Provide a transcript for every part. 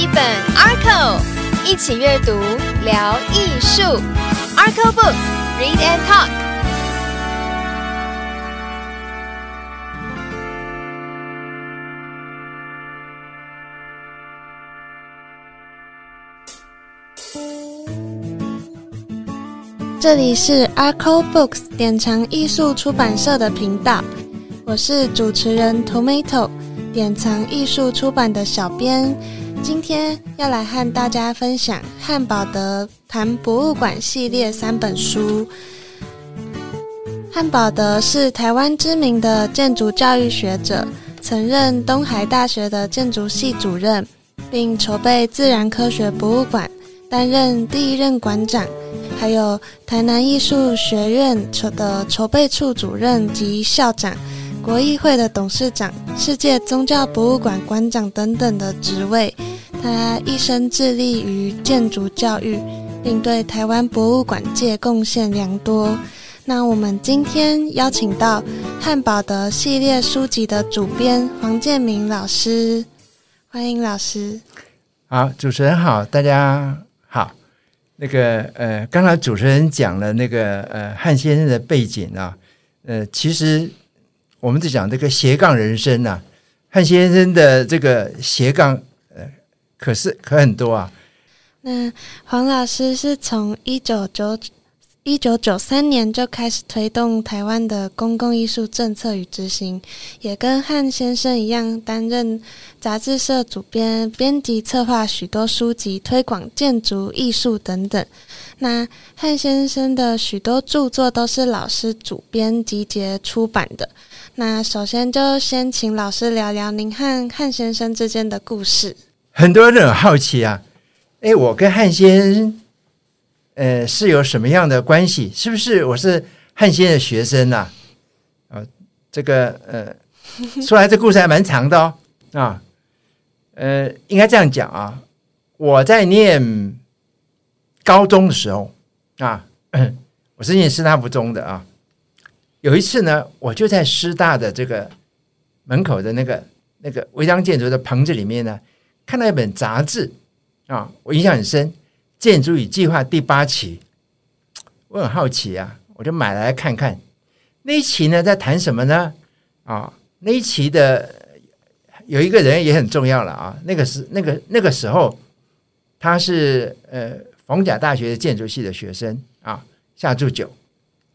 一本 Arco，一起阅读聊艺术。Arco Books，Read and Talk。这里是 Arco Books 典藏艺术出版社的频道，我是主持人 Tomato，典藏艺术出版的小编。今天要来和大家分享汉堡德谈博物馆系列三本书。汉堡德是台湾知名的建筑教育学者，曾任东海大学的建筑系主任，并筹备自然科学博物馆，担任第一任馆长。还有台南艺术学院筹的筹备处主任及校长，国议会的董事长，世界宗教博物馆馆长等等的职位。他一生致力于建筑教育，并对台湾博物馆界贡献良多。那我们今天邀请到汉堡的系列书籍的主编黄建明老师，欢迎老师。好，主持人好，大家好。那个呃，刚才主持人讲了那个呃汉先生的背景啊，呃，其实我们在讲这个斜杠人生呐，汉先生的这个斜杠呃，可是可很多啊。那黄老师是从一九九。一九九三年就开始推动台湾的公共艺术政策与执行，也跟汉先生一样担任杂志社主编、编辑、策划许多书籍，推广建筑艺术等等。那汉先生的许多著作都是老师主编集结出版的。那首先就先请老师聊聊您和汉先生之间的故事。很多人很好奇啊，哎，我跟汉先生。呃，是有什么样的关系？是不是我是汉先生的学生呐？啊，这个呃，说来这故事还蛮长的哦。啊，呃，应该这样讲啊，我在念高中的时候啊，我是念师大附中的啊。有一次呢，我就在师大的这个门口的那个那个违章建筑的棚子里面呢，看到一本杂志啊，我印象很深。建筑与计划第八期，我很好奇啊，我就买来看看。那一期呢，在谈什么呢？啊，那一期的有一个人也很重要了啊。那个是那个那个时候，他是呃逢甲大学建筑系的学生啊，夏祝久。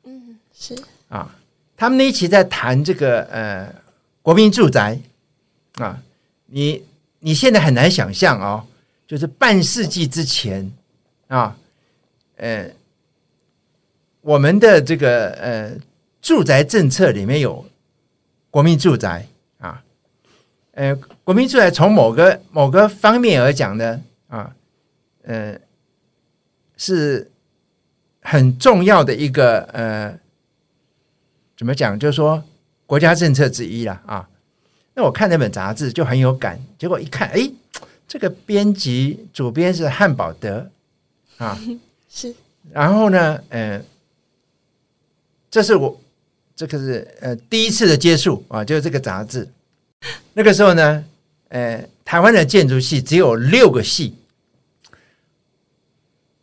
嗯，是啊，他们那一期在谈这个呃国民住宅啊，你你现在很难想象哦，就是半世纪之前。啊，呃，我们的这个呃住宅政策里面有国民住宅啊，呃，国民住宅从某个某个方面而讲呢，啊，呃，是很重要的一个呃，怎么讲？就是说国家政策之一了啊。那我看那本杂志就很有感，结果一看，哎，这个编辑主编是汉堡德。啊，是，然后呢，呃，这是我这个是呃第一次的接触啊，就是这个杂志。那个时候呢，呃，台湾的建筑系只有六个系。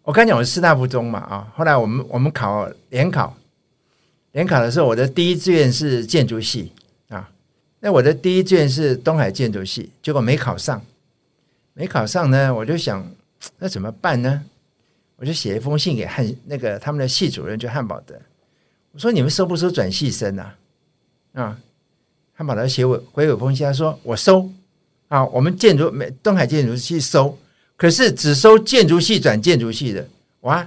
我刚讲我是师大附中嘛啊，后来我们我们考联考，联考的时候我的第一志愿是建筑系啊，那我的第一志愿是东海建筑系，结果没考上，没考上呢，我就想那怎么办呢？我就写一封信给汉那个他们的系主任，就汉堡德。我说：“你们收不收转系生啊？”啊，汉堡德写我回我封信，他说：“我收啊，我们建筑美东海建筑系收，可是只收建筑系转建筑系的。”哇，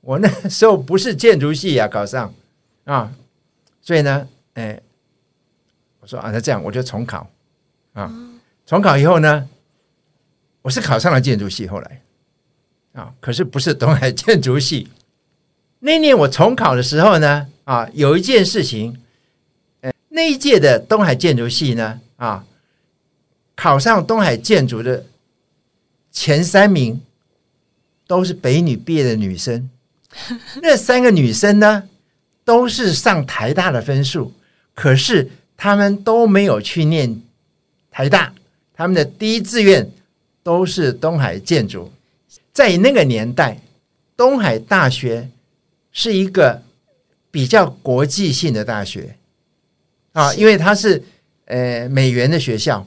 我那时候不是建筑系呀，考上啊，所以呢，哎，我说啊，那这样我就重考啊，重考以后呢，我是考上了建筑系，后来。啊，可是不是东海建筑系。那年我重考的时候呢，啊，有一件事情，呃，那一届的东海建筑系呢，啊，考上东海建筑的前三名都是北女毕业的女生。那三个女生呢，都是上台大的分数，可是他们都没有去念台大，他们的第一志愿都是东海建筑。在那个年代，东海大学是一个比较国际性的大学啊，因为它是呃美元的学校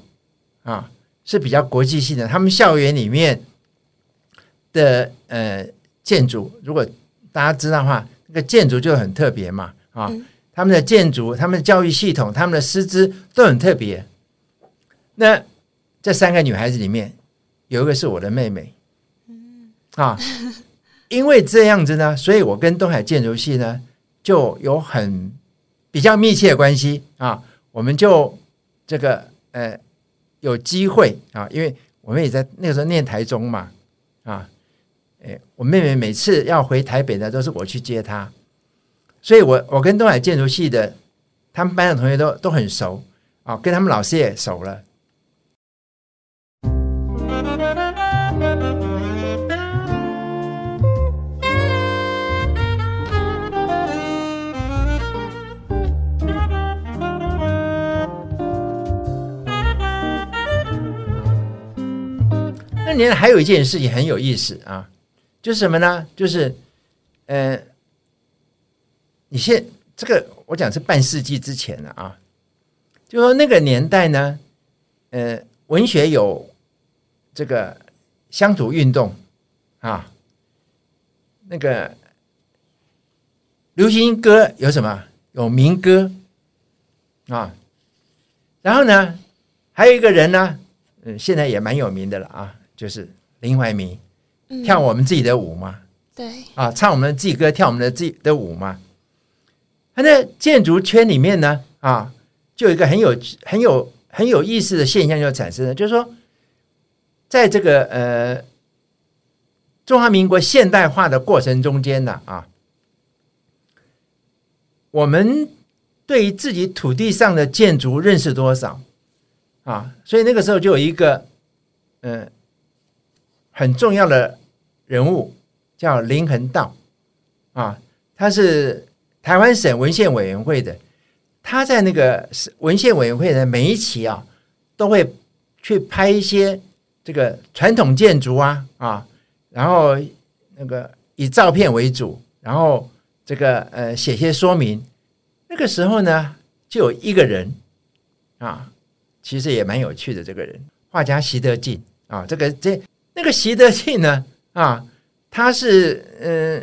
啊，是比较国际性的。他们校园里面的呃建筑，如果大家知道的话，那个建筑就很特别嘛啊。他们的建筑、他们的教育系统、他们的师资都很特别。那这三个女孩子里面，有一个是我的妹妹，啊，因为这样子呢，所以我跟东海建筑系呢就有很比较密切的关系啊。我们就这个呃有机会啊，因为我们也在那个时候念台中嘛，啊，哎，我妹妹每次要回台北呢，都是我去接她。所以，我我跟东海建筑系的他们班的同学都都很熟啊，跟他们老师也熟了。那年还有一件事情很有意思啊，就是什么呢？就是呃。你现这个我讲是半世纪之前了啊，就说那个年代呢，呃，文学有这个乡土运动啊，那个流行歌有什么？有民歌啊，然后呢，还有一个人呢，嗯，现在也蛮有名的了啊，就是林怀民，跳我们自己的舞嘛，对，啊，唱我们的自己歌，跳我们的自己的舞嘛。他在建筑圈里面呢，啊，就有一个很有很有很有意思的现象就产生了，就是说，在这个呃中华民国现代化的过程中间呢，啊，我们对于自己土地上的建筑认识多少啊？所以那个时候就有一个嗯很重要的人物叫林恒道啊，他是。台湾省文献委员会的，他在那个文献委员会的每一期啊，都会去拍一些这个传统建筑啊啊，然后那个以照片为主，然后这个呃写些说明。那个时候呢，就有一个人啊，其实也蛮有趣的，这个人画家习德进啊，这个这那个习德进呢啊，他是呃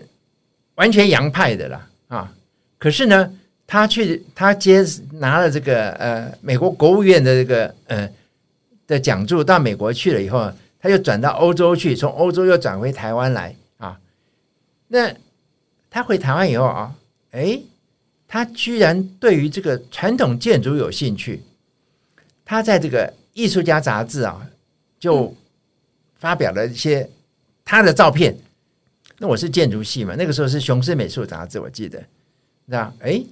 完全洋派的啦啊。可是呢，他去他接拿了这个呃美国国务院的这个呃的讲座，到美国去了以后，他又转到欧洲去，从欧洲又转回台湾来啊。那他回台湾以后啊，哎，他居然对于这个传统建筑有兴趣。他在这个《艺术家》杂志啊，就发表了一些他的照片。那我是建筑系嘛，那个时候是《雄狮美术》杂志，我记得。那哎，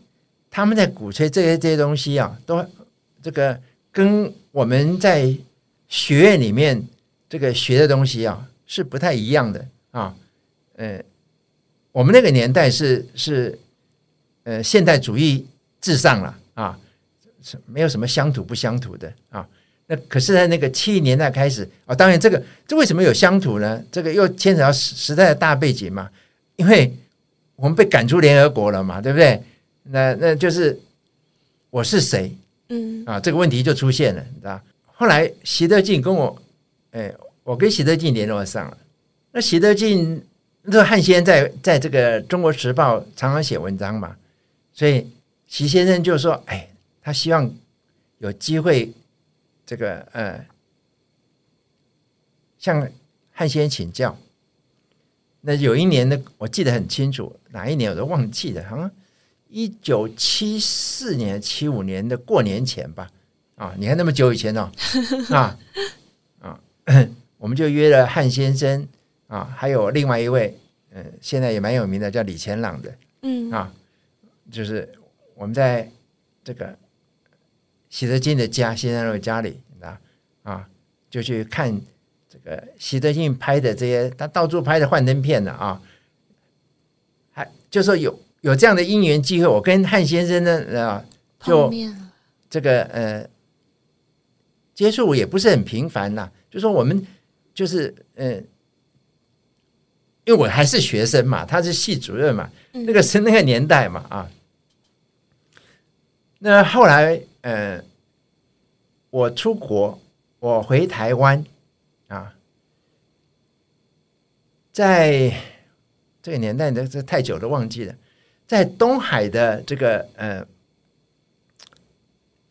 他们在鼓吹这些这些东西啊，都这个跟我们在学院里面这个学的东西啊是不太一样的啊。呃，我们那个年代是是呃现代主义至上了啊，是没有什么乡土不乡土的啊。那可是，在那个七零年代开始啊，当然这个这为什么有乡土呢？这个又牵扯到时时代的大背景嘛，因为。我们被赶出联合国了嘛，对不对？那那就是我是谁？嗯啊，这个问题就出现了，你知道？后来习德进跟我，哎，我跟习德进联络上了。那习德进那汉先生在在这个《中国时报》常常写文章嘛，所以习先生就说：“哎，他希望有机会，这个呃，向汉先生请教。”那有一年呢，我记得很清楚，哪一年我都忘记了，好像一九七四年、七五年的过年前吧。啊，你看那么久以前哦，啊啊，我们就约了汉先生啊，还有另外一位，嗯，现在也蛮有名的，叫李乾朗的，嗯啊，就是我们在这个习德进的家，先生的家里啊啊，就去看。这个习德进拍的这些，他到处拍的幻灯片呢啊，还就说有有这样的因缘机会，我跟汉先生呢啊，就这个呃接触也不是很频繁呐。就说我们就是嗯，因为我还是学生嘛，他是系主任嘛，那个是那个年代嘛啊。那后来呃，我出国，我回台湾啊，在这个年代，这这太久都忘记了，在东海的这个呃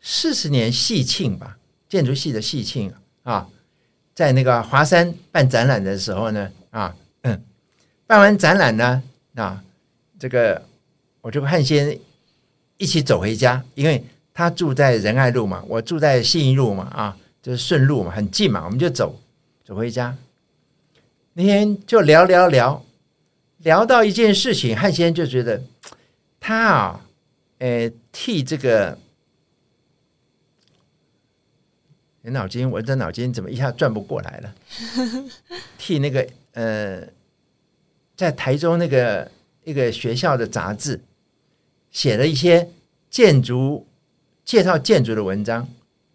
四十年系庆吧，建筑系的系庆啊。在那个华山办展览的时候呢，啊，嗯，办完展览呢，啊，这个我就汉先一起走回家，因为他住在仁爱路嘛，我住在信义路嘛，啊，就是顺路嘛，很近嘛，我们就走走回家。那天就聊聊聊，聊到一件事情，汉先就觉得他啊，呃，替这个。你脑筋，我这脑筋怎么一下转不过来了？替那个呃，在台中那个一个学校的杂志写了一些建筑介绍建筑的文章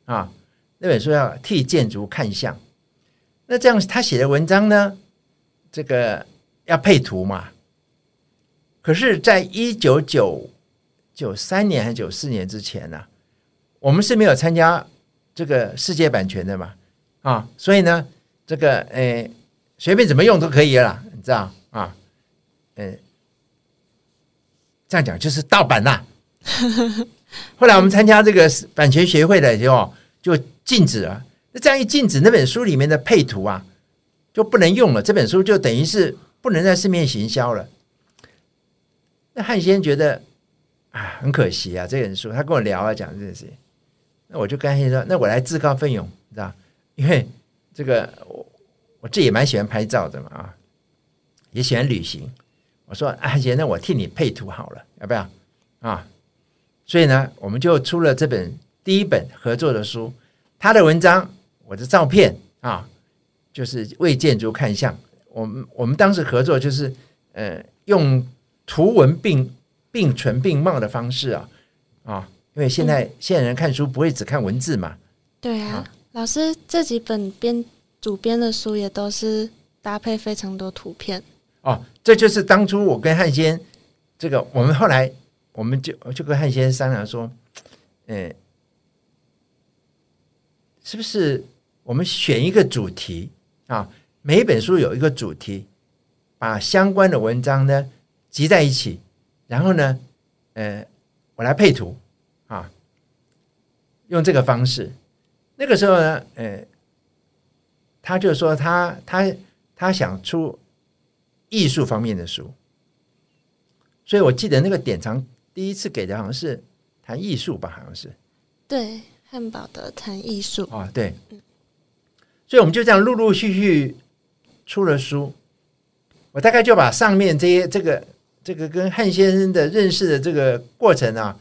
啊，那本书要替建筑看相。那这样他写的文章呢，这个要配图嘛？可是，在一九九九三年还是九四年之前呢，我们是没有参加。这个世界版权的嘛，啊，所以呢，这个诶，随便怎么用都可以了，你知道啊？嗯，这样讲就是盗版啦。后来我们参加这个版权协会的时候，就禁止了。那这样一禁止，那本书里面的配图啊，就不能用了。这本书就等于是不能在市面行销了。那汉先觉得啊，很可惜啊，这本书。他跟我聊啊，讲这些。那我就跟他说：“那我来自告奋勇，知道？因为这个我我自己也蛮喜欢拍照的嘛，啊，也喜欢旅行。我说阿杰，那我替你配图好了，要不要？啊？所以呢，我们就出了这本第一本合作的书，他的文章，我的照片啊，就是为建筑看相。我们我们当时合作就是呃，用图文并并存并茂的方式啊，啊。”因为现在现在人看书不会只看文字嘛？对啊，老师这几本编主编的书也都是搭配非常多图片。哦，这就是当初我跟汉先这个，我们后来我们就就跟汉先生商量说，嗯，是不是我们选一个主题啊？每一本书有一个主题，把相关的文章呢集在一起，然后呢，呃，我来配图。啊，用这个方式，那个时候呢，呃，他就说他他他想出艺术方面的书，所以我记得那个典藏第一次给的好像是谈艺术吧，好像是对汉堡的谈艺术啊，对，所以我们就这样陆陆续续出了书，我大概就把上面这些这个这个跟汉先生的认识的这个过程啊。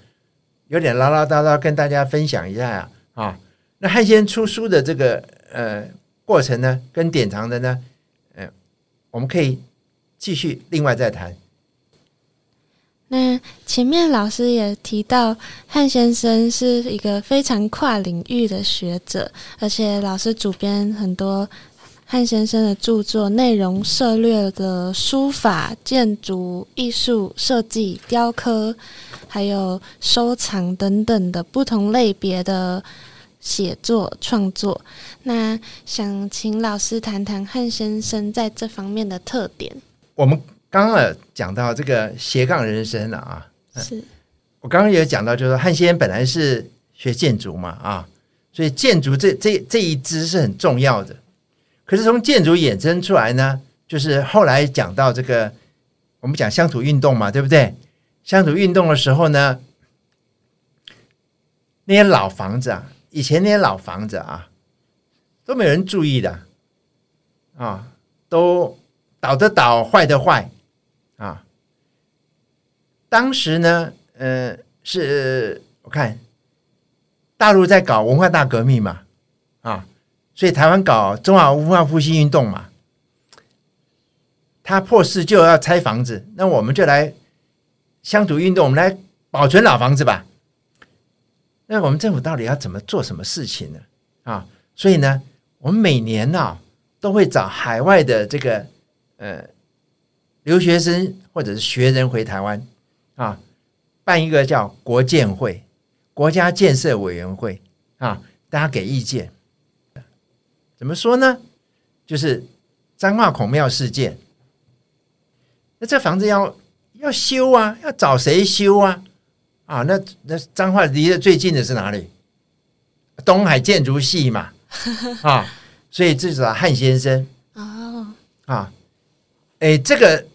有点唠唠叨叨，跟大家分享一下啊啊！那汉先出书的这个呃过程呢，跟典藏的呢，嗯，我们可以继续另外再谈。那前面老师也提到，汉先生是一个非常跨领域的学者，而且老师主编很多汉先生的著作，内容涉猎的书法、建筑、艺术、设计、雕刻。还有收藏等等的不同类别的写作创作，那想请老师谈谈汉先生在这方面的特点。我们刚刚讲到这个斜杠人生了啊，是我刚刚也讲到，就是说汉先生本来是学建筑嘛啊，所以建筑这这这一支是很重要的。可是从建筑衍生出来呢，就是后来讲到这个，我们讲乡土运动嘛，对不对？乡土运动的时候呢，那些老房子啊，以前那些老房子啊，都没有人注意的，啊，都倒的倒，坏的坏，啊。当时呢，呃，是我看大陆在搞文化大革命嘛，啊，所以台湾搞中华文化复兴运动嘛，他破事就要拆房子，那我们就来。乡土运动，我们来保存老房子吧。那我们政府到底要怎么做什么事情呢？啊，所以呢，我们每年呢，都会找海外的这个呃留学生或者是学人回台湾啊，办一个叫国建会、国家建设委员会啊，大家给意见。怎么说呢？就是彰化孔庙事件，那这房子要要修啊，要找谁修啊？啊，那那彰化离得最近的是哪里？东海建筑系嘛，啊，所以至少汉先生哦，啊，哎，这个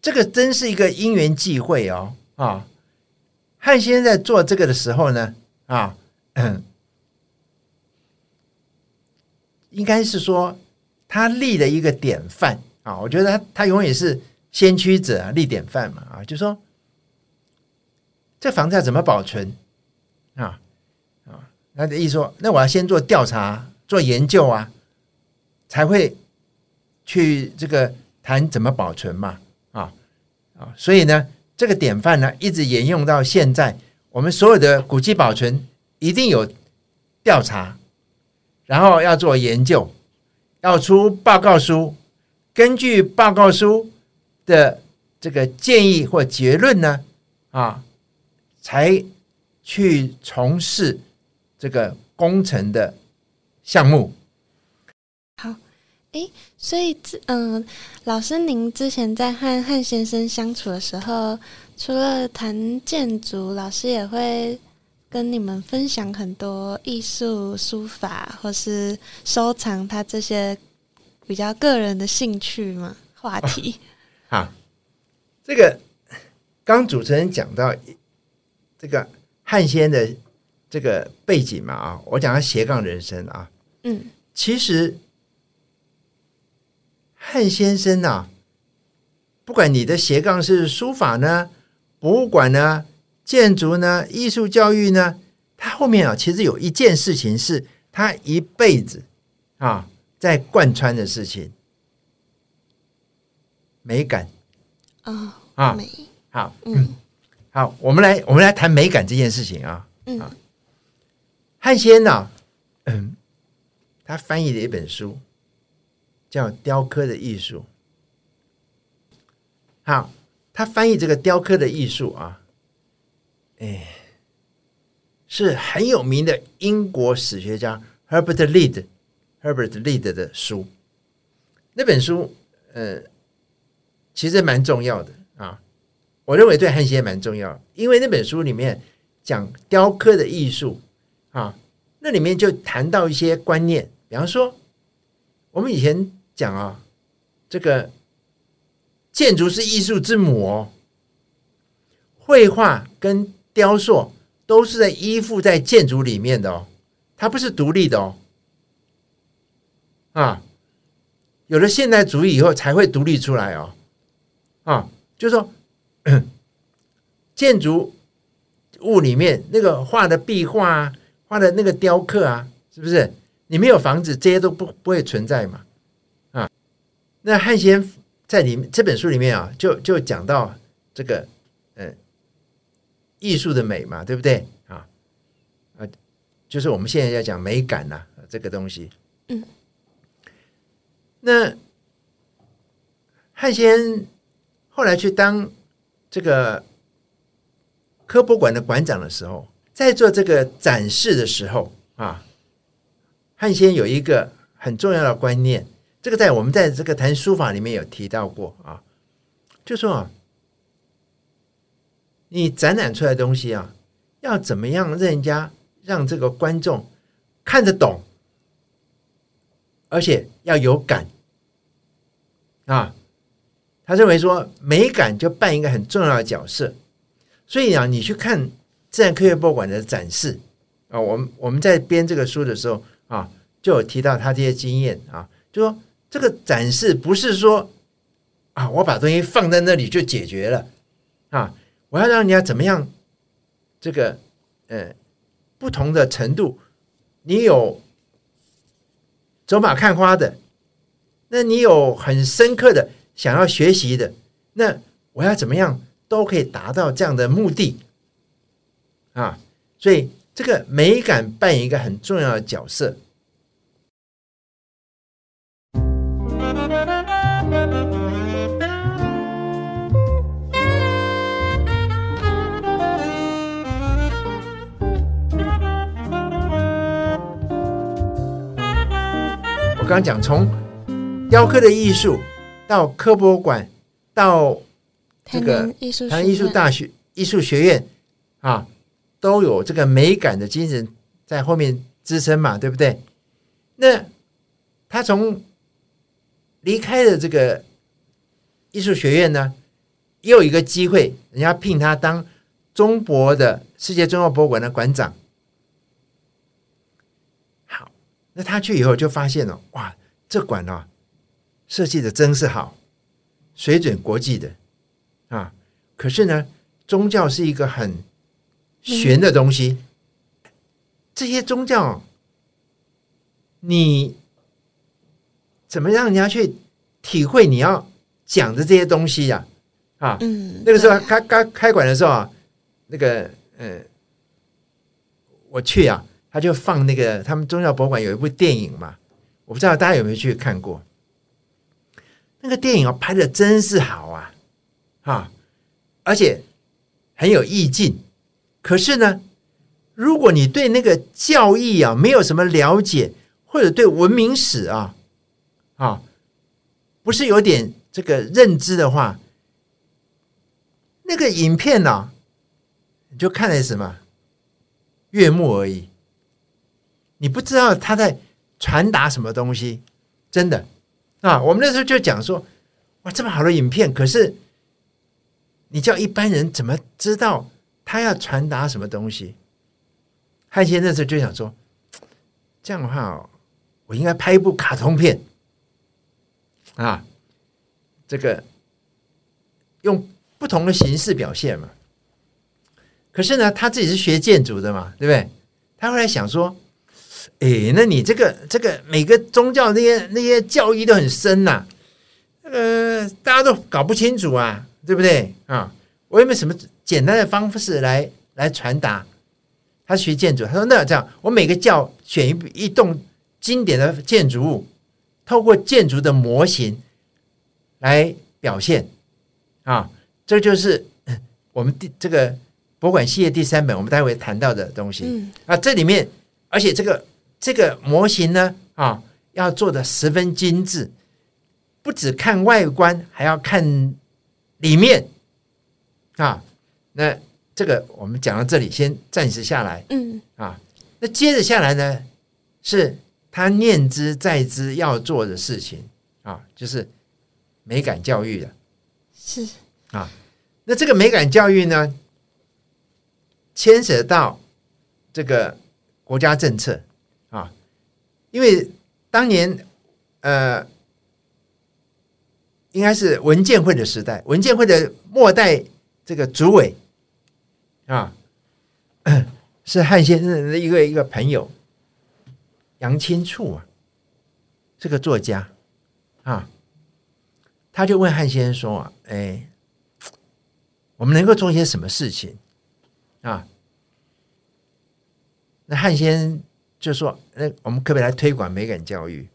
这个真是一个因缘际会哦，啊，汉先生在做这个的时候呢，啊，应该是说他立了一个典范啊，我觉得他他永远是先驱者，立典范嘛，啊，就说这房子要怎么保存啊？他的意思说，那我要先做调查、做研究啊，才会去这个谈怎么保存嘛，啊，所以呢，这个典范呢，一直沿用到现在。我们所有的古迹保存一定有调查，然后要做研究，要出报告书，根据报告书的这个建议或结论呢，啊，才去从事。这个工程的项目，哎，所以这嗯，老师，您之前在和汉先生相处的时候，除了谈建筑，老师也会跟你们分享很多艺术、书法或是收藏他这些比较个人的兴趣吗？话题？好，这个刚主持人讲到这个汉先的。这个背景嘛啊，我讲他斜杠人生啊，嗯，其实汉先生呐，不管你的斜杠是书法呢、博物馆呢、建筑呢、艺术教育呢，他后面啊，其实有一件事情是他一辈子啊在贯穿的事情，美感。啊啊，美。好，嗯，好，我们来我们来谈美感这件事情啊，嗯。汉先呢，嗯，他翻译了一本书，叫《雕刻的艺术》。好，他翻译这个雕刻的艺术啊，哎，是很有名的英国史学家 Herbert Lead Herbert Lead 的书。那本书，呃，其实蛮重要的啊。我认为对汉先蛮重要，因为那本书里面讲雕刻的艺术。啊，那里面就谈到一些观念，比方说，我们以前讲啊，这个建筑是艺术之母哦，绘画跟雕塑都是在依附在建筑里面的哦，它不是独立的哦。啊，有了现代主义以后才会独立出来哦。啊，就是说，建筑物里面那个画的壁画啊。画的那个雕刻啊，是不是？你没有房子，这些都不不会存在嘛？啊，那汉先在里面这本书里面啊，就就讲到这个呃艺术的美嘛，对不对？啊啊，就是我们现在要讲美感呐，这个东西。嗯。那汉先后来去当这个科博馆的馆长的时候。在做这个展示的时候啊，汉先有一个很重要的观念，这个在我们在这个谈书法里面有提到过啊，就说啊，你展览出来的东西啊，要怎么样让人家让这个观众看得懂，而且要有感啊，他认为说美感就扮一个很重要的角色，所以啊，你去看。自然科学博物馆的展示啊，我们我们在编这个书的时候啊，就有提到他这些经验啊，就说这个展示不是说啊，我把东西放在那里就解决了啊，我要让人家怎么样？这个呃，不同的程度，你有走马看花的，那你有很深刻的想要学习的，那我要怎么样都可以达到这样的目的。啊，所以这个美感扮演一个很重要的角色。刚刚讲从雕刻的艺术到科博馆到这个南艺术台湾艺术大学艺术学院啊，都有这个美感的精神在后面支撑嘛，对不对？那他从离开了这个艺术学院呢，又有一个机会，人家聘他当中博的世界中国博物馆的馆长。好，那他去以后就发现了，哇，这馆啊，设计的真是好，水准国际的啊。可是呢，宗教是一个很玄的东西，这些宗教，你怎么让人家去体会你要讲的这些东西呀、啊？嗯，那个时候开开刚开馆的时候啊，那个呃，我去啊，他就放那个他们宗教博物馆有一部电影嘛，我不知道大家有没有去看过。那个电影啊，拍的真是好啊，啊，而且很有意境。可是呢，如果你对那个教义啊没有什么了解，或者对文明史啊啊，不是有点这个认知的话，那个影片呢、你就看了什么悦目而已，你不知道他在传达什么东西，真的啊！我们那时候就讲说，哇，这么好的影片，可是你叫一般人怎么知道他要传达什么东西？汉先那时候就想说，这样的话哦，我应该拍一部卡通片啊，这个用不同的形式表现嘛。可是呢，他自己是学建筑的嘛，对不对？他后来想说，诶，那你这个这个每个宗教那些那些教义都很深呐、呃，大家都搞不清楚啊，对不对啊？我有没有什么简单的方式来来传达？他学建筑，他说那这样，我每个教选一一栋经典的建筑物，透过建筑的模型来表现啊，这就是呃我们第这个博物馆系列第三本，我们待会谈到的东西。嗯啊，这里面而且这个这个模型呢啊，要做的十分精致，不只看外观，还要看里面啊。那这个我们讲到这里，先暂时下来嗯啊。那接着下来呢，是他念之在之要做的事情啊，就是美感教育的。是啊那这个美感教育呢，牵涉到这个国家政策。啊，因为当年呃，应该是文建会的时代，文建会的末代这个主委啊，是汉先生的一个一个朋友杨清处啊，这个作家。啊，他就问汉先生说啊，哎。我们能够做些什么事情？啊？那汉先就说：“那我们可不可以来推广美感教育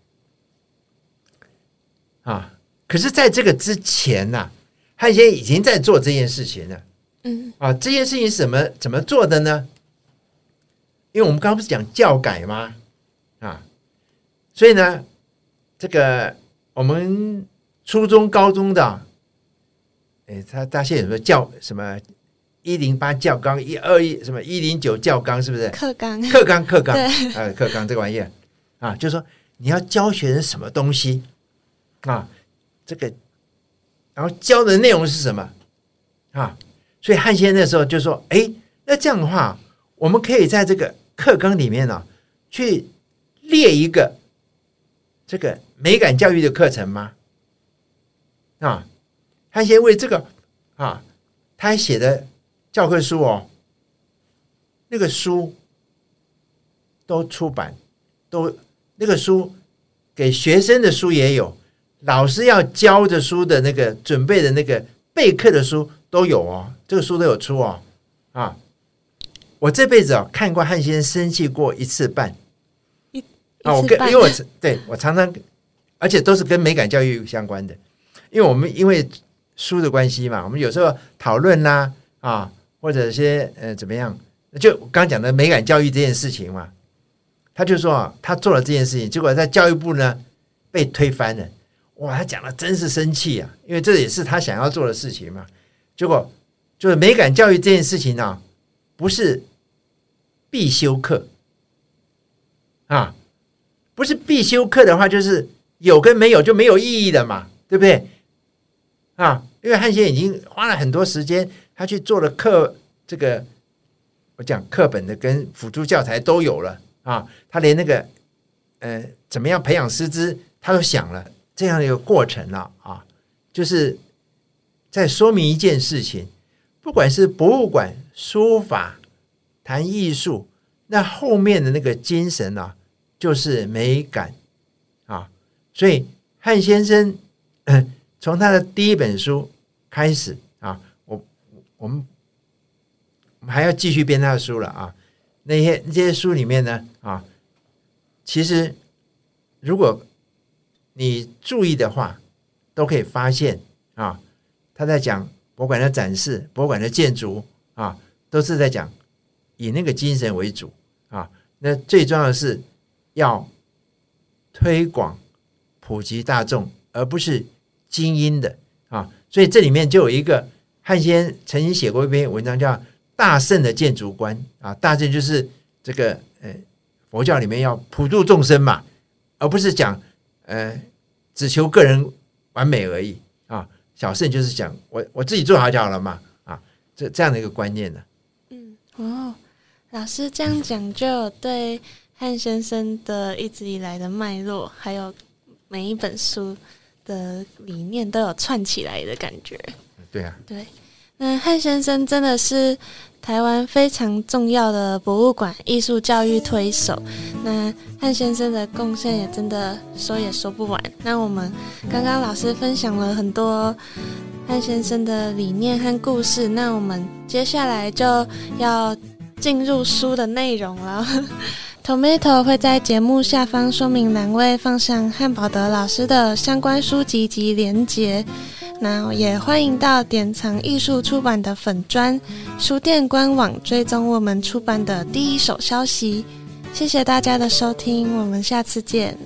啊？”可是，在这个之前呢、汉先已经在做这件事情了嗯啊。这件事情是怎么怎么做的呢？因为我们刚刚不是讲教改吗？啊，所以呢，这个我们初中、高中的啊哎，他他现在有什么教什么一零八教纲一二一什么一零九教纲是不是？课纲课纲课纲对啊课纲这个玩意儿啊，就是说你要教学生什么东西啊，这个然后教的内容是什么啊？所以汉先生那时候就说，哎，那这样的话，我们可以在这个课纲里面呢、去列一个这个美感教育的课程吗？啊，汉先为这个啊，他还写的教科书哦，那个书都出版，都那个书给学生的书也有，老师要教的书的那个准备的那个备课的书都有哦，这个书都有出哦啊。我这辈子啊看过汉先生生气过一次半一啊，我跟因为我对我常常而且都是跟美感教育相关的。因为我们因为书的关系嘛，我们有时候讨论啦啊，或者些呃怎么样，就刚讲的美感教育这件事情嘛，他就说啊，他做了这件事情，结果在教育部呢被推翻了。哇，他讲的真是生气啊，因为这也是他想要做的事情嘛。结果就是美感教育这件事情呢，不是必修课啊，不是必修课的话，就是有跟没有就没有意义的嘛，对不对？啊，因为汉先已经花了很多时间，他去做了课，这个我讲课本的跟辅助教材都有了啊，他连那个呃怎么样培养师资，他都想了这样的一个过程了啊，就是在说明一件事情，不管是博物馆、书法、谈艺术，那后面的那个精神啊，就是美感啊，所以汉先生。从他的第一本书开始，我们我们还要继续编他的书了啊。那些那些书里面呢啊，其实如果你注意的话，都可以发现啊，他在讲博物馆的展示、博物馆的建筑啊，都是在讲以那个精神为主啊。那最重要的是要推广普及大众，而不是。精英的啊，所以这里面就有一个汉先曾经写过一篇文章，叫《大圣的建筑观》啊。大圣就是这个呃佛教里面要普度众生嘛，而不是讲呃只求个人完美而已啊。小圣就是讲我我自己做好就好了嘛啊，这这样的一个观念呢。嗯哦，老师这样讲就对汉先生的一直以来的脉络，还有每一本书。的理念都有串起来的感觉，对啊，对。那汉先生真的是台湾非常重要的博物馆艺术教育推手。那汉先生的贡献也真的说也说不完。那我们刚刚老师分享了很多汉先生的理念和故事，那我们接下来就要进入书的内容了。Tomato 会在节目下方说明栏位放上汉堡德老师的相关书籍及连结，那也欢迎到典藏艺术出版的粉砖书店官网追踪我们出版的第一手消息。谢谢大家的收听，我们下次见。